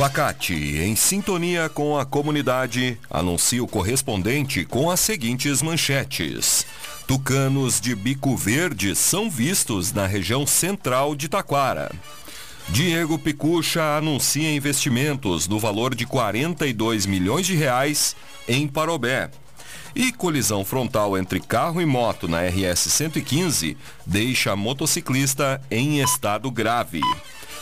Facate, em sintonia com a comunidade, anuncia o correspondente com as seguintes manchetes. Tucanos de bico verde são vistos na região central de Taquara. Diego Picucha anuncia investimentos no valor de 42 milhões de reais em Parobé. E colisão frontal entre carro e moto na RS 115 deixa motociclista em estado grave.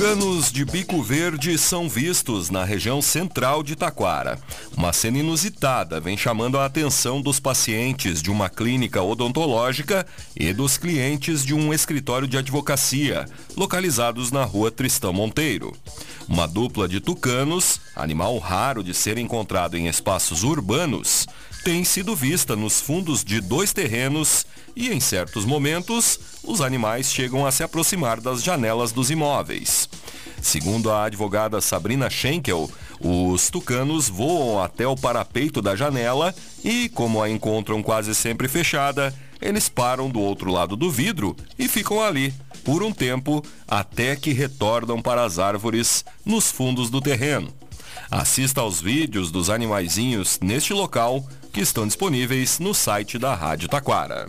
Tucanos de bico verde são vistos na região central de Taquara. Uma cena inusitada vem chamando a atenção dos pacientes de uma clínica odontológica e dos clientes de um escritório de advocacia, localizados na rua Tristão Monteiro. Uma dupla de tucanos, animal raro de ser encontrado em espaços urbanos, tem sido vista nos fundos de dois terrenos e, em certos momentos, os animais chegam a se aproximar das janelas dos imóveis. Segundo a advogada Sabrina Schenkel, os tucanos voam até o parapeito da janela e, como a encontram quase sempre fechada, eles param do outro lado do vidro e ficam ali por um tempo até que retornam para as árvores nos fundos do terreno. Assista aos vídeos dos animaizinhos neste local que estão disponíveis no site da Rádio Taquara.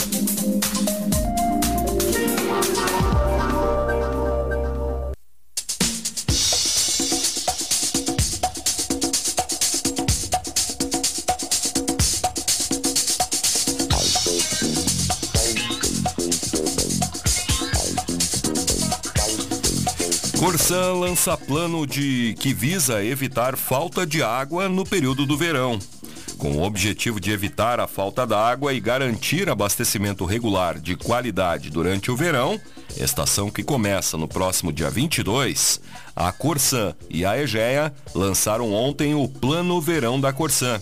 Corsã lança plano de que visa evitar falta de água no período do verão. Com o objetivo de evitar a falta d'água e garantir abastecimento regular de qualidade durante o verão, estação que começa no próximo dia 22, a Corsã e a Egea lançaram ontem o Plano Verão da Corsã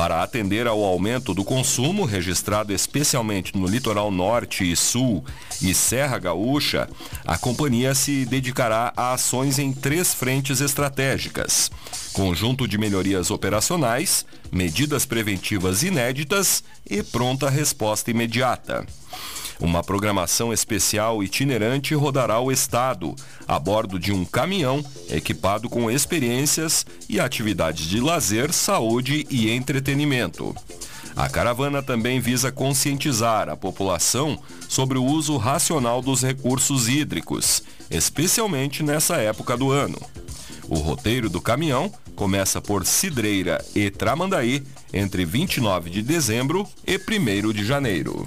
para atender ao aumento do consumo registrado especialmente no litoral norte e sul e Serra Gaúcha, a companhia se dedicará a ações em três frentes estratégicas: conjunto de melhorias operacionais, medidas preventivas inéditas e pronta resposta imediata. Uma programação especial itinerante rodará o estado, a bordo de um caminhão equipado com experiências e atividades de lazer, saúde e entretenimento. A caravana também visa conscientizar a população sobre o uso racional dos recursos hídricos, especialmente nessa época do ano. O roteiro do caminhão começa por Cidreira e Tramandaí entre 29 de dezembro e 1 de janeiro.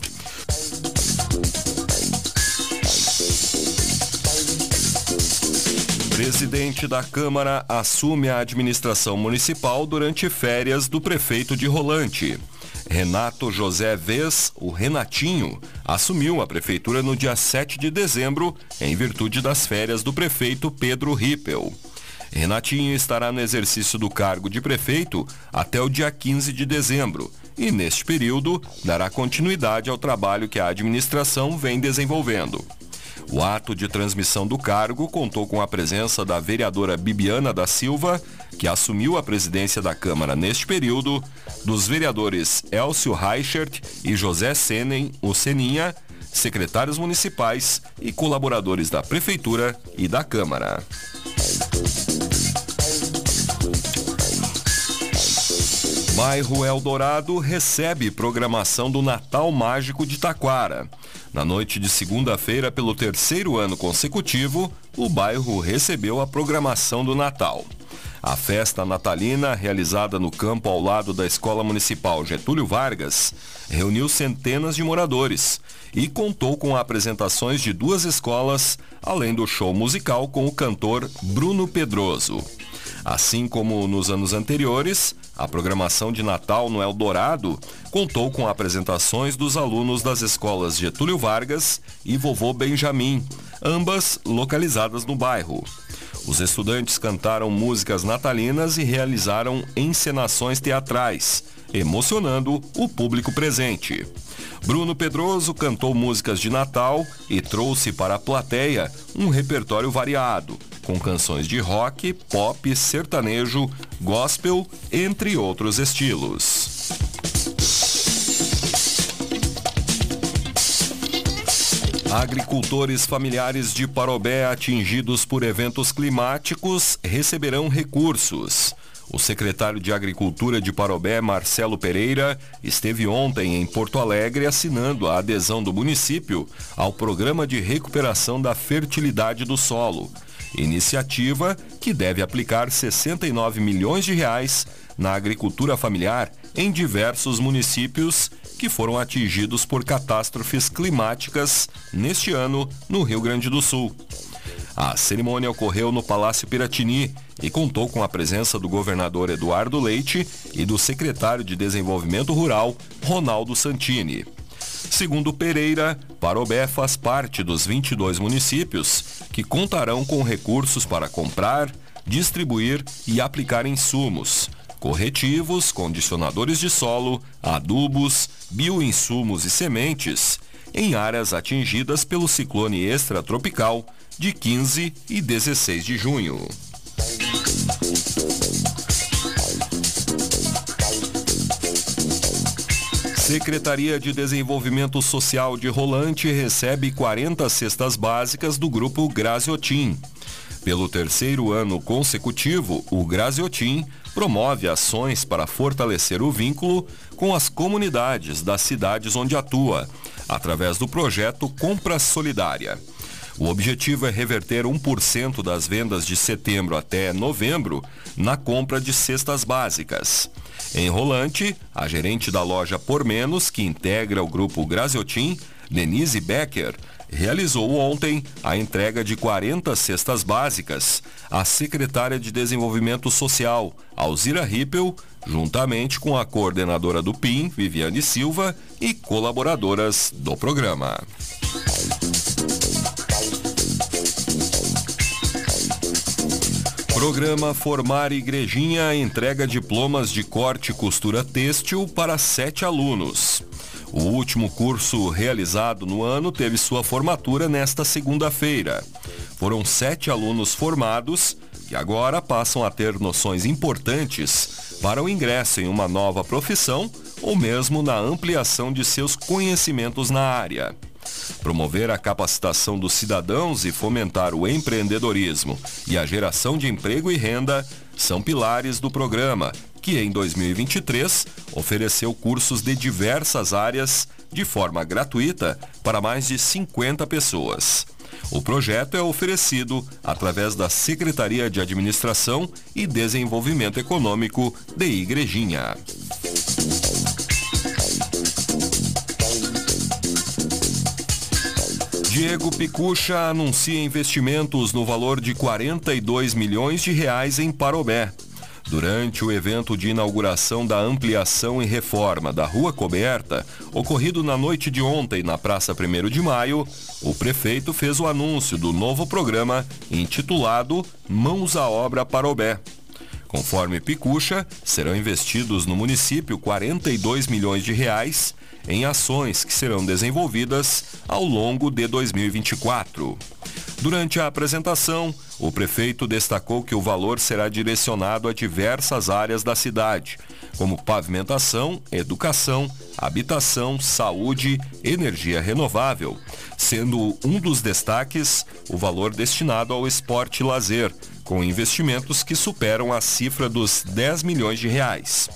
Presidente da Câmara assume a administração municipal durante férias do prefeito de Rolante. Renato José Vez, o Renatinho, assumiu a prefeitura no dia 7 de dezembro, em virtude das férias do prefeito Pedro Rippel. Renatinho estará no exercício do cargo de prefeito até o dia 15 de dezembro e, neste período, dará continuidade ao trabalho que a administração vem desenvolvendo. O ato de transmissão do cargo contou com a presença da vereadora Bibiana da Silva, que assumiu a presidência da Câmara neste período, dos vereadores Elcio Reichert e José Senen, o Seninha, secretários municipais e colaboradores da Prefeitura e da Câmara. Bairro Eldorado recebe programação do Natal Mágico de Taquara. Na noite de segunda-feira, pelo terceiro ano consecutivo, o bairro recebeu a programação do Natal. A festa natalina, realizada no campo ao lado da Escola Municipal Getúlio Vargas, reuniu centenas de moradores e contou com apresentações de duas escolas, além do show musical com o cantor Bruno Pedroso. Assim como nos anos anteriores, a programação de Natal no Eldorado contou com apresentações dos alunos das escolas Getúlio Vargas e Vovô Benjamin, ambas localizadas no bairro. Os estudantes cantaram músicas natalinas e realizaram encenações teatrais, emocionando o público presente. Bruno Pedroso cantou músicas de Natal e trouxe para a plateia um repertório variado, com canções de rock, pop, sertanejo, gospel, entre outros estilos. Agricultores familiares de Parobé atingidos por eventos climáticos receberão recursos. O secretário de Agricultura de Parobé, Marcelo Pereira, esteve ontem em Porto Alegre assinando a adesão do município ao Programa de Recuperação da Fertilidade do Solo, iniciativa que deve aplicar 69 milhões de reais na agricultura familiar em diversos municípios que foram atingidos por catástrofes climáticas neste ano no Rio Grande do Sul. A cerimônia ocorreu no Palácio Piratini e contou com a presença do governador Eduardo Leite e do secretário de Desenvolvimento Rural, Ronaldo Santini. Segundo Pereira, Parobé faz parte dos 22 municípios que contarão com recursos para comprar, distribuir e aplicar insumos, corretivos, condicionadores de solo, adubos, bioinsumos e sementes em áreas atingidas pelo ciclone extratropical de 15 e 16 de junho. Secretaria de Desenvolvimento Social de Rolante recebe 40 cestas básicas do grupo Graziotin. Pelo terceiro ano consecutivo, o Graziotin promove ações para fortalecer o vínculo com as comunidades das cidades onde atua, através do projeto Compra Solidária. O objetivo é reverter 1% das vendas de setembro até novembro na compra de cestas básicas. Em Rolante, a gerente da loja Por Menos, que integra o grupo Graziotin, Denise Becker, realizou ontem a entrega de 40 cestas básicas à secretária de Desenvolvimento Social, Alzira Rippel, juntamente com a coordenadora do PIN, Viviane Silva, e colaboradoras do programa. Programa Formar Igrejinha entrega diplomas de corte e costura têxtil para sete alunos. O último curso realizado no ano teve sua formatura nesta segunda-feira. Foram sete alunos formados que agora passam a ter noções importantes para o ingresso em uma nova profissão ou mesmo na ampliação de seus conhecimentos na área promover a capacitação dos cidadãos e fomentar o empreendedorismo e a geração de emprego e renda são pilares do programa, que em 2023 ofereceu cursos de diversas áreas de forma gratuita para mais de 50 pessoas. O projeto é oferecido através da Secretaria de Administração e Desenvolvimento Econômico de Igrejinha. Diego Picucha anuncia investimentos no valor de 42 milhões de reais em Parobé. Durante o evento de inauguração da ampliação e reforma da Rua Coberta, ocorrido na noite de ontem na Praça 1 de Maio, o prefeito fez o anúncio do novo programa intitulado Mãos à Obra Parobé. Conforme Picucha, serão investidos no município 42 milhões de reais em ações que serão desenvolvidas ao longo de 2024. Durante a apresentação, o prefeito destacou que o valor será direcionado a diversas áreas da cidade, como pavimentação, educação, habitação, saúde, energia renovável, sendo um dos destaques o valor destinado ao esporte e lazer, com investimentos que superam a cifra dos 10 milhões de reais.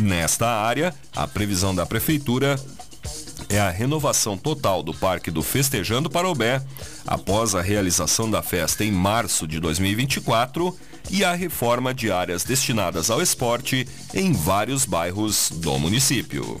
Nesta área, a previsão da Prefeitura é a renovação total do Parque do Festejando Parobé, após a realização da festa em março de 2024, e a reforma de áreas destinadas ao esporte em vários bairros do município.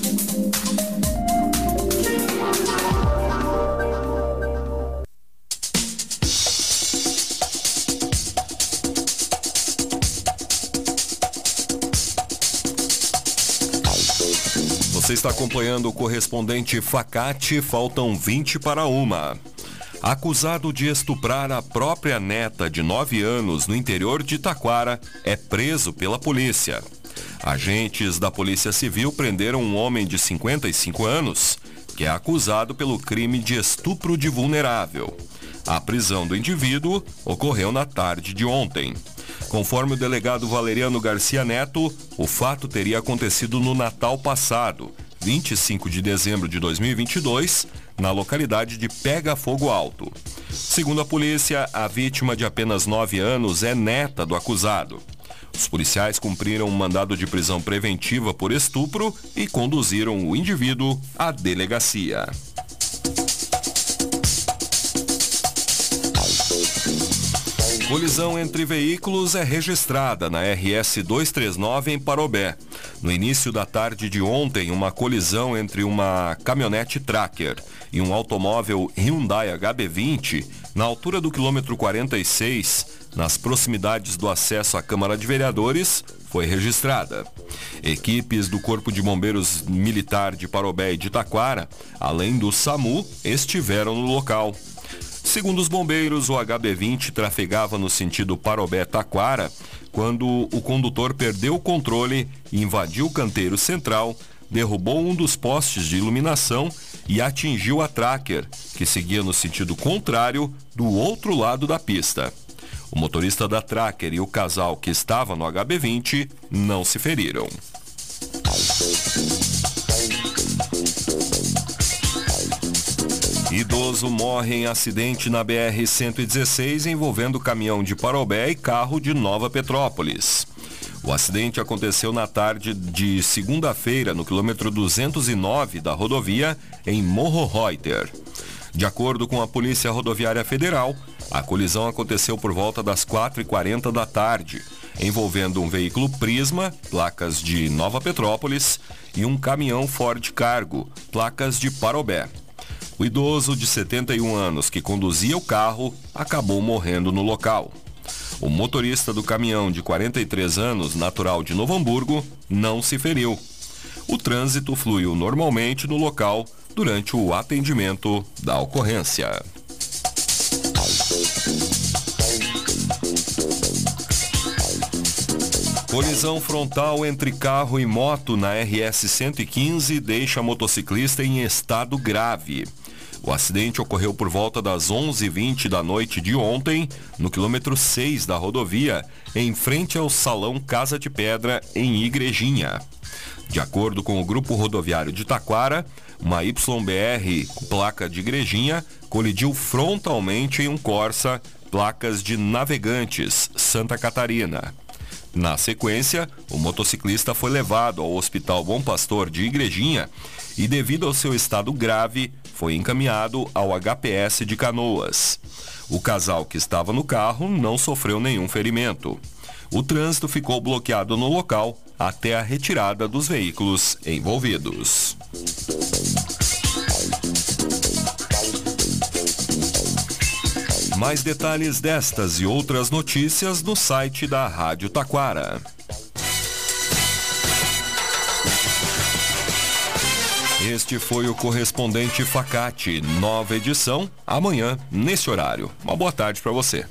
Você está acompanhando o correspondente Facate, faltam 20 para uma. Acusado de estuprar a própria neta de 9 anos no interior de Taquara, é preso pela polícia. Agentes da Polícia Civil prenderam um homem de 55 anos, que é acusado pelo crime de estupro de vulnerável. A prisão do indivíduo ocorreu na tarde de ontem. Conforme o delegado Valeriano Garcia Neto, o fato teria acontecido no Natal passado, 25 de dezembro de 2022, na localidade de Pega Fogo Alto. Segundo a polícia, a vítima de apenas 9 anos é neta do acusado. Os policiais cumpriram um mandado de prisão preventiva por estupro e conduziram o indivíduo à delegacia. Colisão entre veículos é registrada na RS 239 em Parobé. No início da tarde de ontem, uma colisão entre uma caminhonete Tracker e um automóvel Hyundai HB20 na altura do quilômetro 46, nas proximidades do acesso à Câmara de Vereadores, foi registrada. Equipes do Corpo de Bombeiros Militar de Parobé e de Taquara, além do SAMU, estiveram no local. Segundo os bombeiros, o HB20 trafegava no sentido Parobé-Taquara quando o condutor perdeu o controle invadiu o canteiro central, derrubou um dos postes de iluminação e atingiu a tracker, que seguia no sentido contrário do outro lado da pista. O motorista da tracker e o casal que estava no HB20 não se feriram. Idoso morre em acidente na BR-116 envolvendo caminhão de Parobé e carro de Nova Petrópolis. O acidente aconteceu na tarde de segunda-feira no quilômetro 209 da rodovia em Morro Reuter. De acordo com a Polícia Rodoviária Federal, a colisão aconteceu por volta das 4h40 da tarde, envolvendo um veículo Prisma, placas de Nova Petrópolis, e um caminhão Ford Cargo, placas de Parobé. O idoso de 71 anos que conduzia o carro acabou morrendo no local. O motorista do caminhão de 43 anos, natural de Novo Hamburgo, não se feriu. O trânsito fluiu normalmente no local durante o atendimento da ocorrência. Colisão frontal entre carro e moto na RS 115 deixa motociclista em estado grave. O acidente ocorreu por volta das 11h20 da noite de ontem, no quilômetro 6 da rodovia, em frente ao Salão Casa de Pedra, em Igrejinha. De acordo com o Grupo Rodoviário de Taquara, uma YBR placa de Igrejinha colidiu frontalmente em um Corsa, placas de Navegantes, Santa Catarina. Na sequência, o motociclista foi levado ao Hospital Bom Pastor de Igrejinha e, devido ao seu estado grave, foi encaminhado ao HPS de Canoas. O casal que estava no carro não sofreu nenhum ferimento. O trânsito ficou bloqueado no local até a retirada dos veículos envolvidos. Mais detalhes destas e outras notícias no site da Rádio Taquara. Este foi o correspondente Facate, nova edição, amanhã, nesse horário. Uma boa tarde para você.